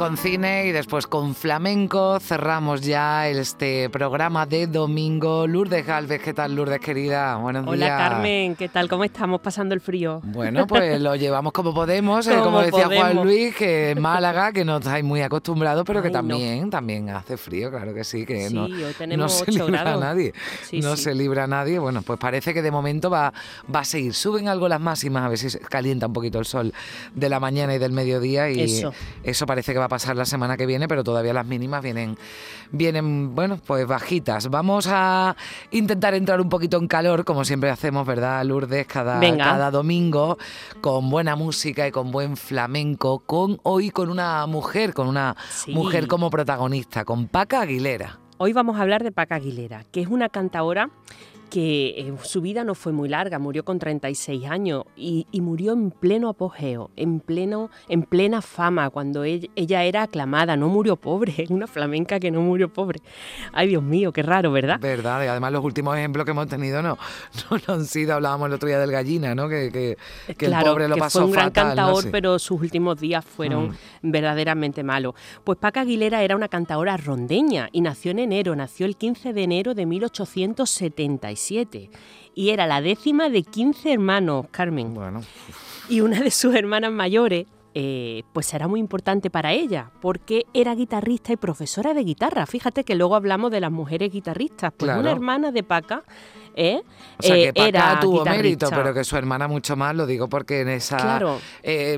con cine y después con flamenco. Cerramos ya este programa de domingo. Lourdes Galvez, ¿qué tal Lourdes querida? Buenos Hola Carmen, ¿qué tal? ¿Cómo estamos pasando el frío? Bueno, pues lo llevamos como podemos, eh, como decía Juan Luis, que en Málaga, que no estáis muy acostumbrados, pero que también, también hace frío, claro que sí, que no, no, se libra a nadie. no se libra a nadie. Bueno, pues parece que de momento va, va a seguir. Suben algo las máximas, a ver si calienta un poquito el sol de la mañana y del mediodía y eso, eso parece que va pasar la semana que viene, pero todavía las mínimas vienen, vienen, bueno, pues bajitas. Vamos a intentar entrar un poquito en calor, como siempre hacemos, ¿verdad, Lourdes? Cada, cada domingo, con buena música y con buen flamenco, con hoy con una mujer, con una mujer como protagonista, con Paca Aguilera. Hoy vamos a hablar de Paca Aguilera, que es una cantadora que eh, su vida no fue muy larga, murió con 36 años y, murió en pleno apogeo, en, pleno, en plena fama, cuando ella, era aclamada, no murió pobre, una flamenca que no murió pobre. Ay, Dios mío, qué raro, ¿verdad? Verdad, y además los últimos ejemplos que hemos tenido no, no, han sido, hablábamos el otro día del gallina, ¿no? Que, que, el pobre lo pasó fue un gran cantador, pero sus últimos días fueron mm. verdaderamente malos. Pues Paca Aguilera era una cantadora rondeña y nació en enero, nació el 15 de enero de 1876 y era la décima de 15 hermanos, Carmen. Bueno. Y una de sus hermanas mayores, eh, pues era muy importante para ella, porque era guitarrista y profesora de guitarra. Fíjate que luego hablamos de las mujeres guitarristas. Pues una hermana de Paca ¿eh? O sea, que eh, Paca era tuvo mérito, pero que su hermana mucho más, lo digo porque en esa... Claro.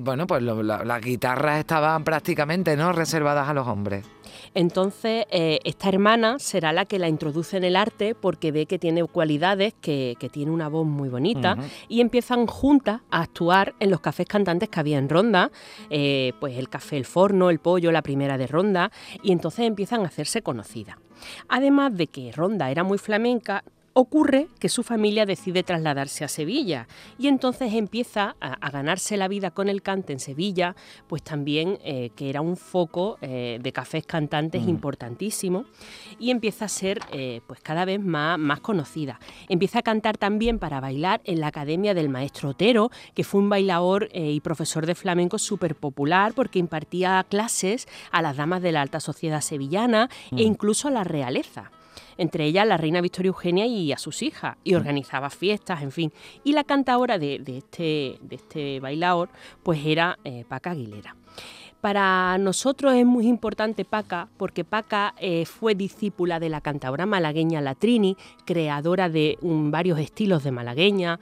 bueno, pues las guitarras estaban prácticamente no reservadas a los hombres. Entonces, eh, esta hermana será la que la introduce en el arte porque ve que tiene cualidades, que, tiene una voz muy bonita y empiezan juntas a actuar en los cafés cantantes que había en Ronda, eh, pues el café El Forno, El Pollo, la primera de Ronda, y entonces empiezan a hacerse conocidas. Además de que Ronda era muy flamenca, Ocurre que su familia decide trasladarse a Sevilla y entonces empieza a, ganarse la vida con el cante en Sevilla, pues también eh, que era un foco eh, de cafés cantantes mm. importantísimo y empieza a ser eh, pues cada vez más, más conocida. Empieza a cantar también para bailar en la Academia del Maestro Otero, que fue un bailador y profesor de flamenco súper popular porque impartía clases a las damas de la alta sociedad sevillana e mm. incluso a la realeza entre ellas la reina Victoria Eugenia y a sus hijas, y organizaba fiestas, en fin. Y la cantadora de, este, de este bailador, pues era eh, Paca Aguilera. Para nosotros es muy importante Paca, porque Paca eh, fue discípula de la cantadora malagueña Latrini, creadora de varios estilos de malagueña,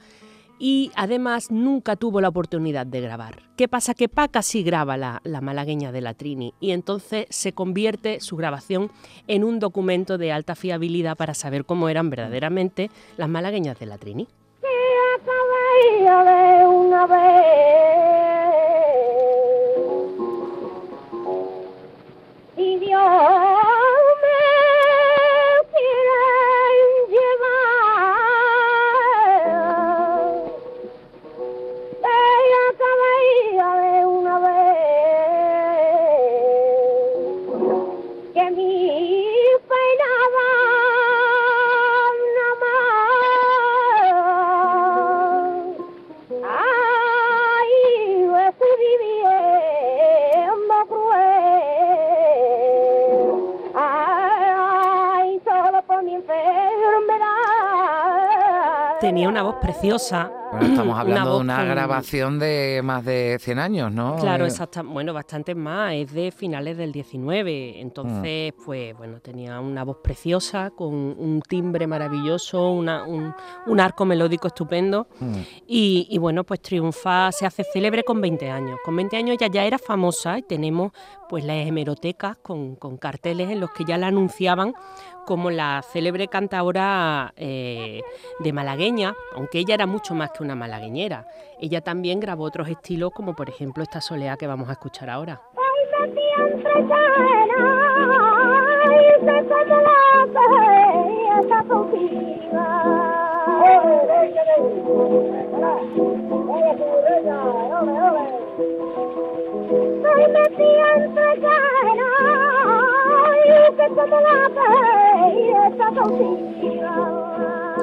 y además nunca tuvo la oportunidad de grabar. ¿Qué pasa? Que Paca sí graba la, malagueña de la Trini y entonces se convierte su grabación en un documento de alta fiabilidad para saber cómo eran verdaderamente las malagueñas de la Trini. Tenía una voz preciosa. Bueno, estamos hablando de una grabación de más de 100 años, ¿no? Claro, eh, bueno, bastante más, es de finales del 19. Entonces, mm. pues bueno, tenía una voz preciosa, con un timbre maravilloso, un, arco melódico estupendo. Mm. Y, bueno, pues triunfa, se hace célebre con 20 años. Con 20 años ya, ya era famosa y tenemos pues las hemerotecas con, con carteles en los que ya la anunciaban como la célebre cantadora eh, de malagueña, aunque ella era mucho más que una malagueñera. Ella también grabó otros estilos, como por ejemplo esta soleá que vamos a escuchar ahora.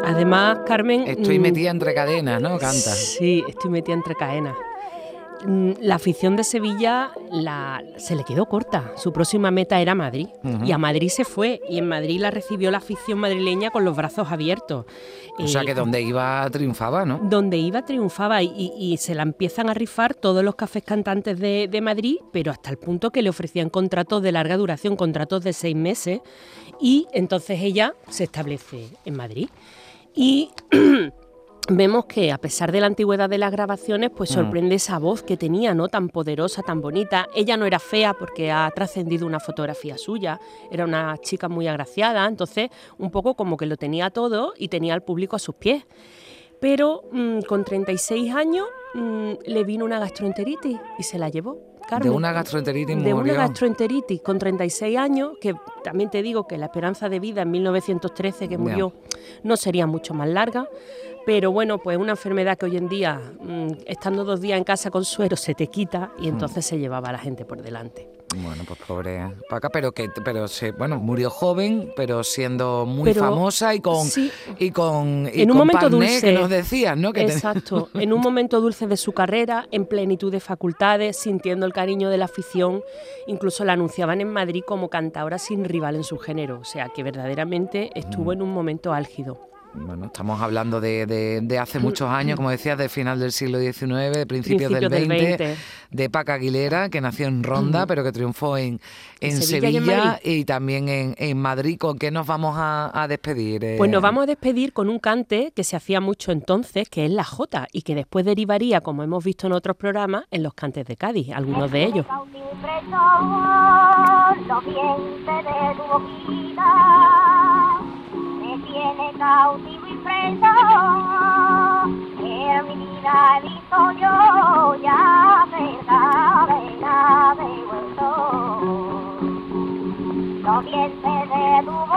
Además, Carmen... Estoy mm, metida entre cadenas, ¿no? Canta. Sí, estoy metida entre cadenas. Mm, la afición de Sevilla se le quedó corta. Su próxima meta era Madrid. Y a Madrid se fue. Y en Madrid la recibió la afición madrileña con los brazos abiertos. O sea que eh, donde iba triunfaba, ¿no? Donde iba triunfaba. Y, se la empiezan a rifar todos los cafés cantantes de, de Madrid, pero hasta el punto que le ofrecían contratos de larga duración, contratos de seis meses. Y entonces ella se establece en Madrid. Y vemos que a pesar de la antigüedad de las grabaciones, pues mm. sorprende esa voz que tenía, ¿no? Tan poderosa, tan bonita. Ella no era fea porque ha trascendido una fotografía suya, era una chica muy agraciada, entonces un poco como que lo tenía todo y tenía al público a sus pies. Pero mm, con 36 años mm, le vino una gastroenteritis y se la llevó. De una gastroenteritis De una gastroenteritis con 36 años, que también te digo que la esperanza de vida en 1913 que murió no sería mucho más larga. Pero bueno, pues una enfermedad que hoy en día, mm, estando dos días en casa con suero, se te quita y hmm. entonces se llevaba a la gente por delante. Bueno, pues pobre Paca, pero que pero se, bueno, murió joven, pero siendo muy famosa y con y con en un momento dulce que nos decían, ¿no? exacto, en un momento dulce de su carrera, en plenitud de facultades, sintiendo el cariño de la afición, incluso la anunciaban en Madrid como cantadora sin rival en su género, o sea, que verdaderamente estuvo mm. en un momento álgido bueno, estamos hablando de, hace muchos años, como decías, de final del siglo XIX, de principios, del, 20, de Paca Aguilera, que nació en Ronda, pero que triunfó en, en, Sevilla, y, también en, Madrid. ¿Con qué nos vamos a, despedir? Eh? Pues nos vamos a despedir con un cante que se hacía mucho entonces, que es la Jota, y que después derivaría, como hemos visto en otros programas, en los cantes de Cádiz, algunos de ellos tiene cautivo y preso, que mi vida visto yo ya cerca de la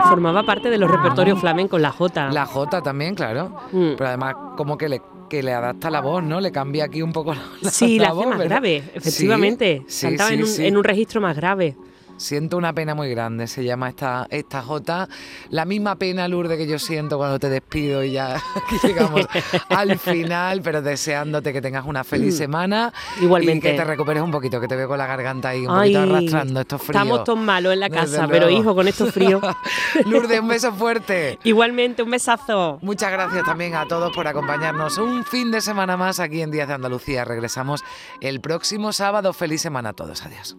Formaba parte de los repertorios flamencos, la Jota. La Jota también, claro. Mm. Pero además, como que le, que le adapta la voz, ¿no? Le cambia aquí un poco la, sí, la, voz. Sí, la hace más grave, efectivamente. Cantaba en, un, en un registro más grave. Siento una pena muy grande, se llama esta, esta Jota. La misma pena, Lourdes, que yo siento cuando te despido y ya llegamos al final, pero deseándote que tengas una feliz mm. semana. Igualmente. Y que te recuperes un poquito, que te veo con la garganta ahí un poquito arrastrando estos fríos. Estamos todos malos en la casa, pero hijo, con estos fríos. Lourdes, un beso fuerte. Igualmente, un besazo. Muchas gracias también a todos por acompañarnos un fin de semana más aquí en Días de Andalucía. Regresamos el próximo sábado. Feliz semana a todos. Adiós